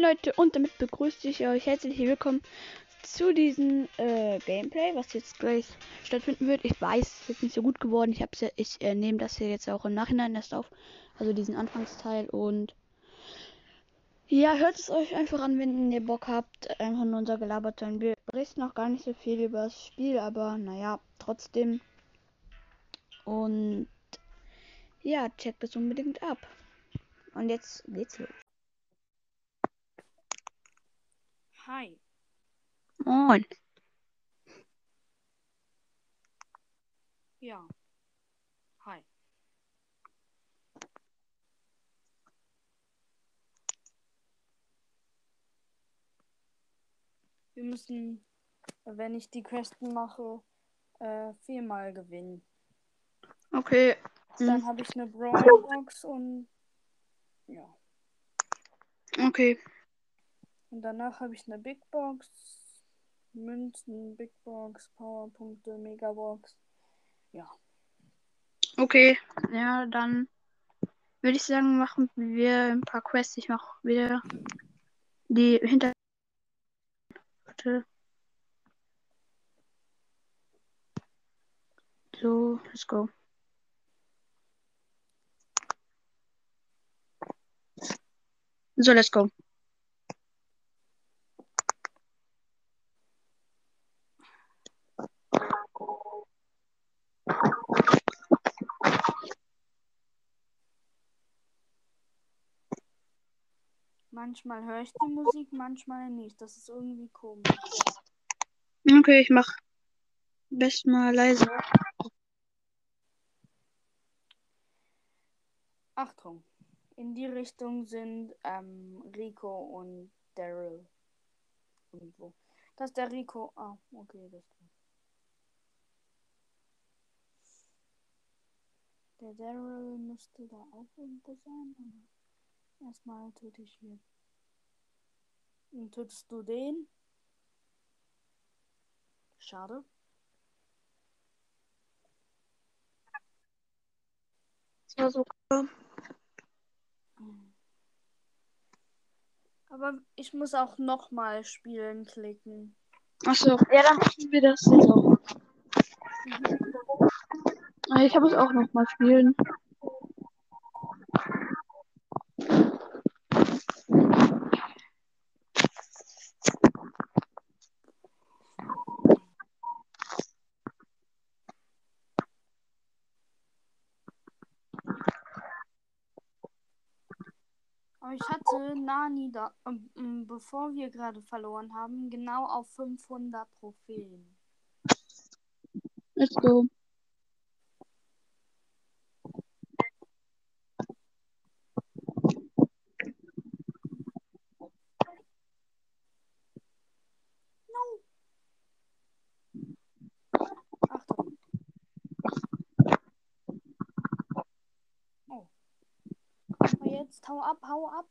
Moin Leute und damit begrüße ich euch herzlich willkommen zu diesem äh, Gameplay, was jetzt gleich stattfinden wird. Ich weiß, es ist nicht so gut geworden. Ich hab's ich äh, nehme das hier jetzt auch im Nachhinein erst auf, also diesen Anfangsteil und ja, hört es euch einfach an, wenn ihr Bock habt, einfach nur unser Gelaber zu hören. Wir berichten noch gar nicht so viel über das Spiel, aber naja, trotzdem. Und ja, checkt es unbedingt ab. Und jetzt geht's los. Hi. Moin. Ja. Hi. Wir müssen, wenn ich die Questen mache, äh, viermal gewinnen. Okay. Dann habe ich eine Brawlbox und ja. Okay. Und danach habe ich eine Big Box, Münzen, Big Box, Powerpunkte, Megabox. Ja. Okay. Ja, dann würde ich sagen, machen wir ein paar Quests. Ich mache wieder die hinter. Warte. So, let's go. So, let's go. Manchmal höre ich die Musik, manchmal nicht. Das ist irgendwie komisch. Okay, ich mach best mal leise. Achtung. In die Richtung sind ähm, Rico und Daryl. Irgendwo. Das ist der Rico. Ah, okay, das der. Daryl müsste da auch irgendwo sein. Aber erstmal töte ich hier. Und tötest du den? Schade. Das war so. Aber ich muss auch nochmal spielen klicken. Achso, ja, dann machen wir das jetzt auch. Ah, Ich habe es auch noch mal spielen. Ich hatte Nani da, ähm, ähm, bevor wir gerade verloren haben, genau auf 500 Trophäen. Let's go. Achtung. Oh. Aber jetzt hau ab, hau ab.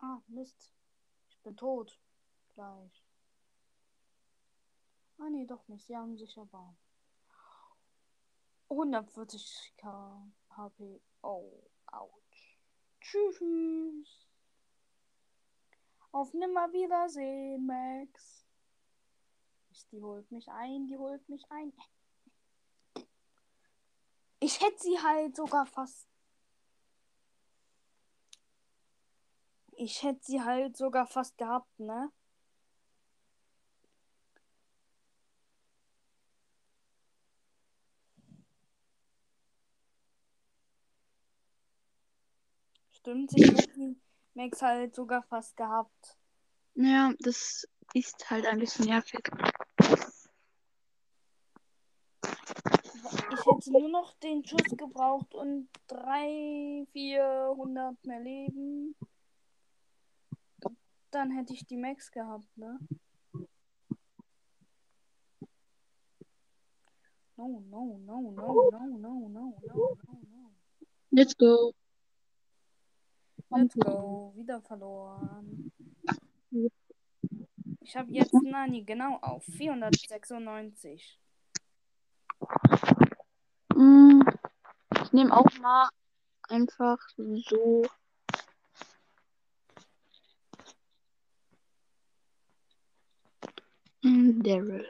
Ah, Mist. Ich bin tot. Gleich. Ah, nee, doch nicht. Sie haben sich aber. 140k HP. Oh, ouch. Tschüss. Auf Nimmerwiedersehen, Max. Die holt mich ein, die holt mich ein. Ich hätte sie halt sogar fast. Ich hätte sie halt sogar fast gehabt, ne? Stimmt, ich hätte die Max halt sogar fast gehabt. Ja, das ist halt ein bisschen nervig. Ich hätte nur noch den Schuss gebraucht und 300, 400 mehr Leben. Dann hätte ich die Max gehabt, ne? No, no, no, no, no, no, no, no, no, no. Let's go. Let's go. Wieder verloren. Ich habe jetzt Nani genau auf 496. Mm, Ich nehme auch mal einfach so. Mm, Daryl.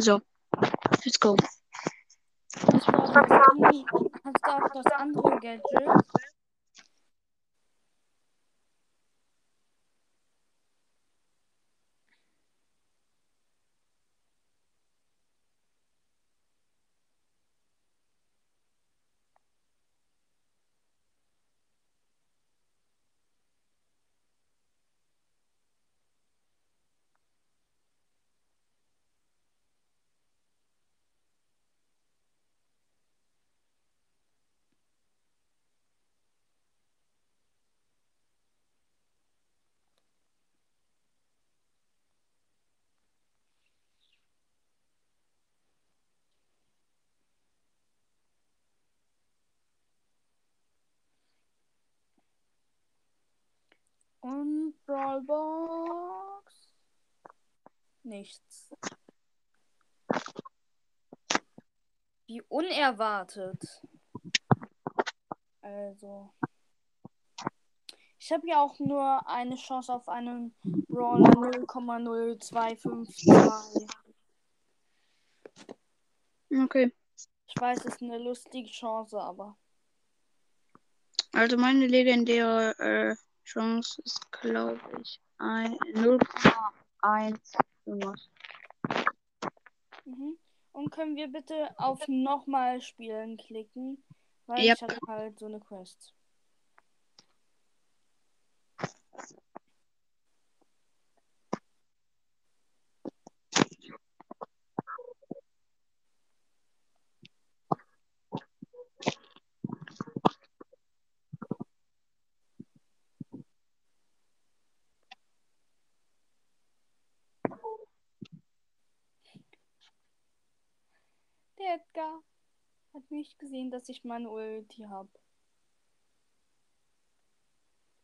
So, let's go. An hast du auch das andere Gadget? Und Brawlbox? Nichts. Wie unerwartet. Also. Ich habe ja auch nur eine Chance auf einen Brawler 0,0252. Okay. Ich weiß, es ist eine lustige Chance, aber. Also meine legendäre äh, Chance ist, glaube ich, ein 0,1 irgendwas. Mhm. Und können wir bitte auf nochmal spielen klicken? Weil Yep. ich habe halt so eine Quest. Der Edgar hat nicht gesehen, dass ich meine Ulti habe.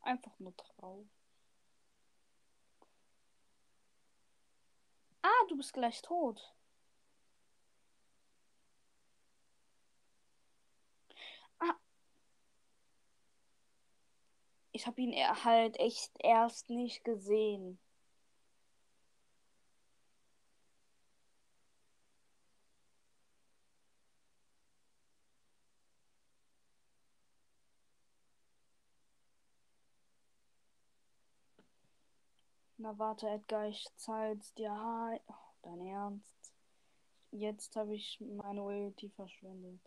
Einfach nur drauf. Ah, du bist gleich tot. Ah. Ich habe ihn er- halt echt erst nicht gesehen. Na warte, Edgar, ich zahl's dir. Hi. Oh, dein Ernst? Jetzt habe ich meine Ulti verschwendet.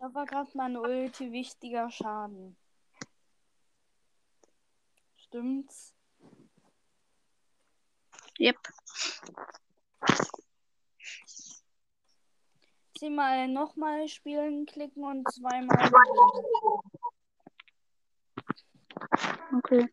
Da war gerade meine Ulti wichtiger Schaden. Stimmt's? Yep. Zehnmal nochmal spielen klicken und zweimal. Okay.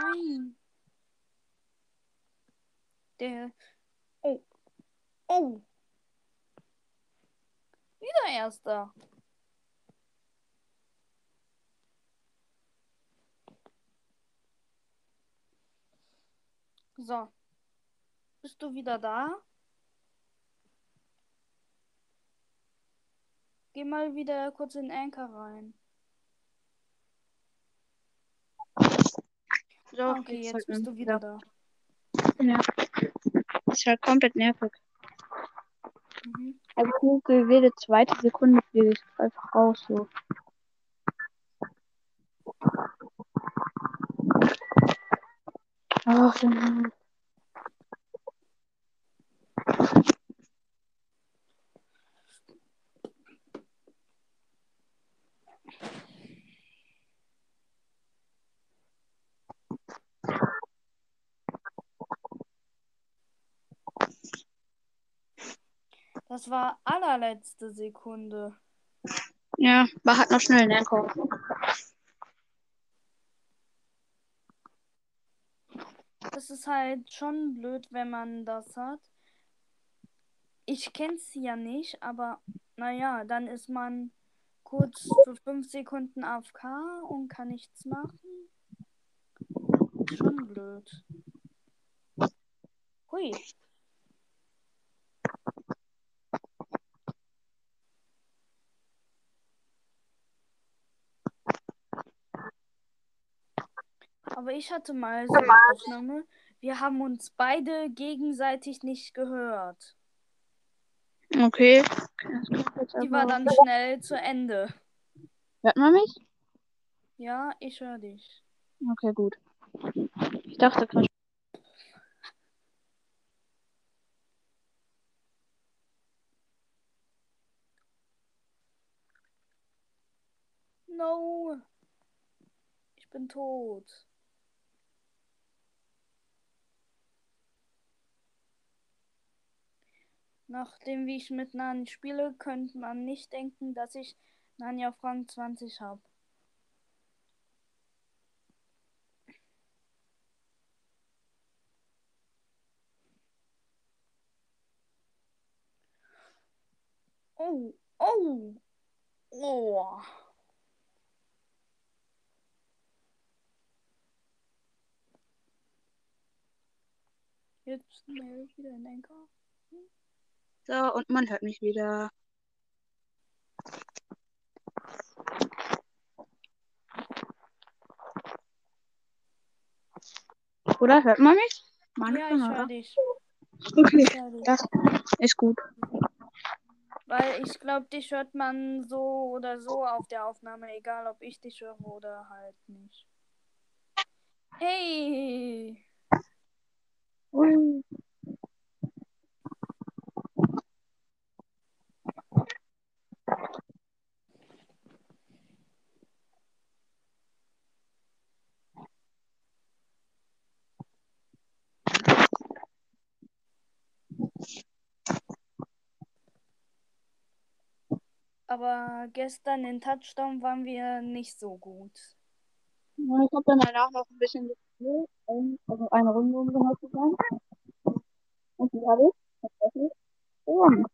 Nein. Der. Oh. Oh. Wieder erster. So. Bist du wieder da? Geh mal wieder kurz in Anchor rein. So, Ah, okay, jetzt halt bist du wieder wieder- da. Ja. Ist halt komplett nervig. Mhm. Also Google jede zweite Sekunde fliege ich einfach raus. So. Ach, Junge. Das war allerletzte Sekunde. Ja, war halt noch schnell, ne? Komm. Das ist halt schon blöd, wenn man das hat. Ich kenn's ja nicht, aber naja, dann ist man kurz für fünf Sekunden AFK und kann nichts machen. Schon blöd. Hui. Aber ich hatte mal so eine Aufnahme. Wir haben uns beide gegenseitig nicht gehört. Okay. Die war dann schnell zu Ende. Hört man mich? Ja, ich höre dich. Okay, gut. Ich dachte gerade. No. Ich bin tot. Nachdem wie ich mit Nani spiele, könnte man nicht denken, dass ich Nani auf Rang 20 habe. Oh, oh, oh. Jetzt schnell wieder in Enker. So, und man hört mich wieder. Oder hört man mich? Man Ja, ich höre dich. Okay, dich. das ist gut. Weil ich glaube, dich hört man so oder so auf der Aufnahme, egal ob ich dich höre oder halt nicht. Hey! Ui. Aber gestern in Touchdown waren wir nicht so gut. Ich habe dann danach noch ein bisschen gespielt, also eine Runde um genau zu sein. Und die habe ich tatsächlich gewonnen.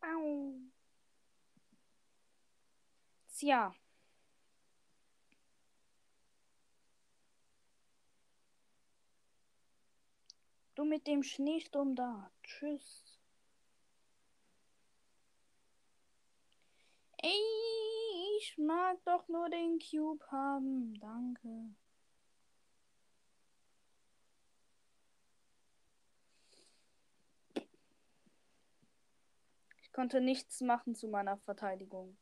Au. Tja. Du mit dem Schneesturm da. Tschüss. Ey, ich mag doch nur den Cube haben. Danke. Ich konnte nichts machen zu meiner Verteidigung.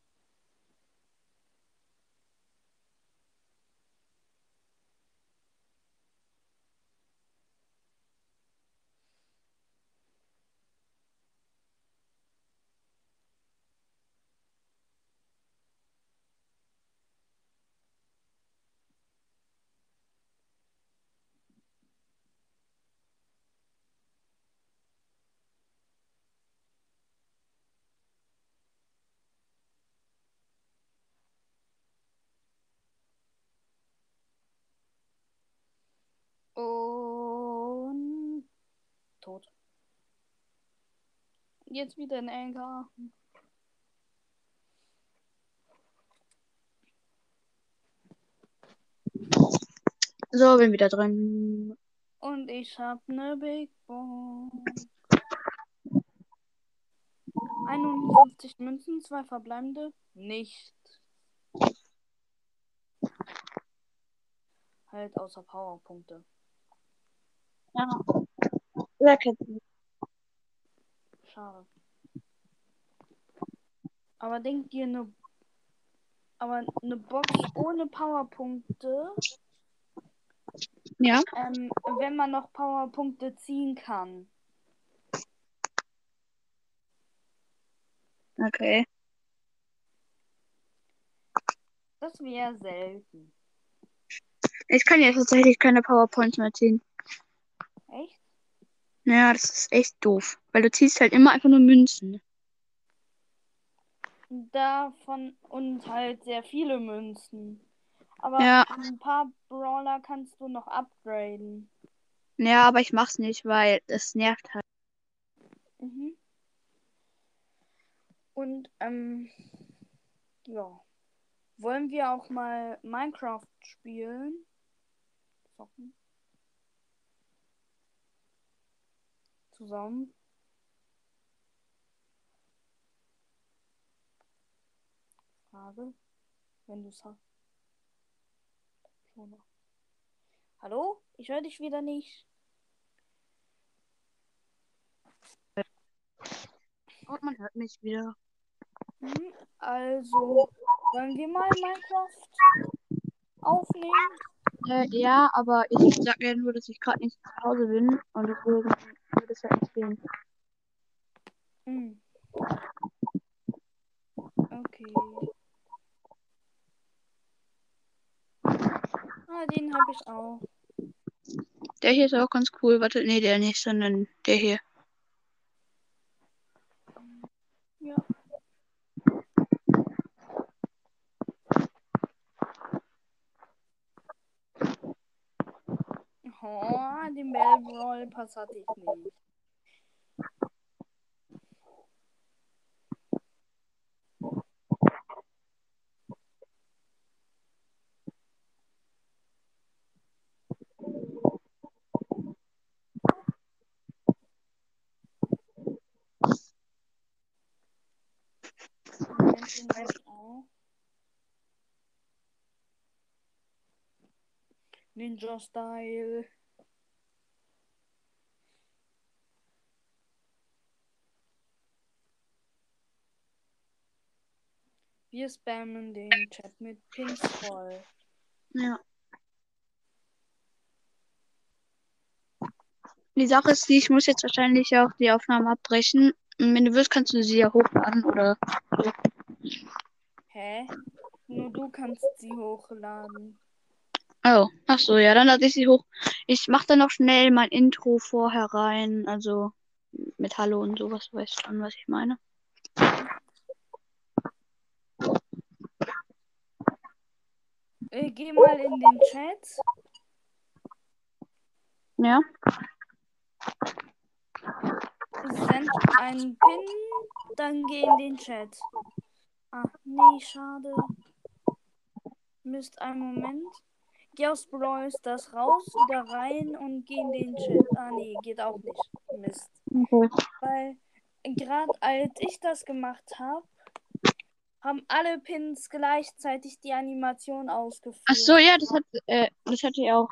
Und tot. Jetzt wieder ein Anker. So, bin wieder drin. Und ich hab ne Big Bomb. 51 Münzen, zwei verbleibende. Nicht. Halt außer Powerpunkte. Ja. Wer kennt sie? Schade. Aber denkt ihr, eine aber eine Box ohne Powerpunkte, Ja. ähm, wenn man noch Powerpunkte ziehen kann. Okay. Das wäre selten. Ich kann ja tatsächlich keine PowerPoints mehr ziehen. Naja, das ist echt doof. Weil du ziehst halt immer einfach nur Münzen. Davon und halt sehr viele Münzen. Aber Ja. ein paar Brawler kannst du noch upgraden. Ja, aber ich mach's nicht, weil es nervt halt. Mhm. Und, ähm, ja. Wollen wir auch mal Minecraft spielen? Zocken? Zusammen? Frage, wenn du es hast. Hallo? Ich höre dich wieder nicht. Und man hört mich wieder. Mhm. Also, wollen wir mal Minecraft aufnehmen? Äh, ja, aber ich sag ja nur, dass ich gerade nicht zu Hause bin und deswegen würde es ja nicht gehen. Hm. Okay. Ah, den habe ich auch. Der hier ist auch ganz cool. Warte, nee, der nicht, sondern der hier. Ja. Oh, den Bell Brawl Pass hatte ich nicht. Moment, den habe ich auch. Ninja Style. Wir spammen den Chat mit Pins voll. Ja. Die Sache ist die, ich muss jetzt wahrscheinlich auch die Aufnahme abbrechen. Und wenn du willst, kannst du sie ja hochladen oder. Hä? Nur du kannst sie hochladen. Oh, ach so, ja, dann lade ich sie hoch. Ich mache dann noch schnell mein Intro vorher rein, also mit Hallo und sowas, du weißt schon, was ich meine. Äh, geh mal in den Chat. Ja? Send einen Pin, dann geh in den Chat. Ah, nee, schade. Mist, einen Moment. Geh aus Brawl das raus, wieder rein und geh in den Chat. Ah, nee, geht auch nicht. Mist. Okay. Weil gerade als ich das gemacht habe, haben alle Pins gleichzeitig die Animation ausgeführt. Ach so, ja, das hat, äh, das hatte ich auch.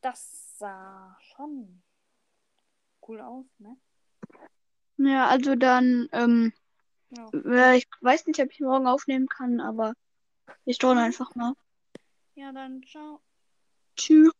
Das sah schon cool aus, ne? Ja, also dann, ähm, Ja. ja, ich weiß nicht, ob ich morgen aufnehmen kann, aber ich drohe einfach mal. Ja, dann ciao. Tschüss.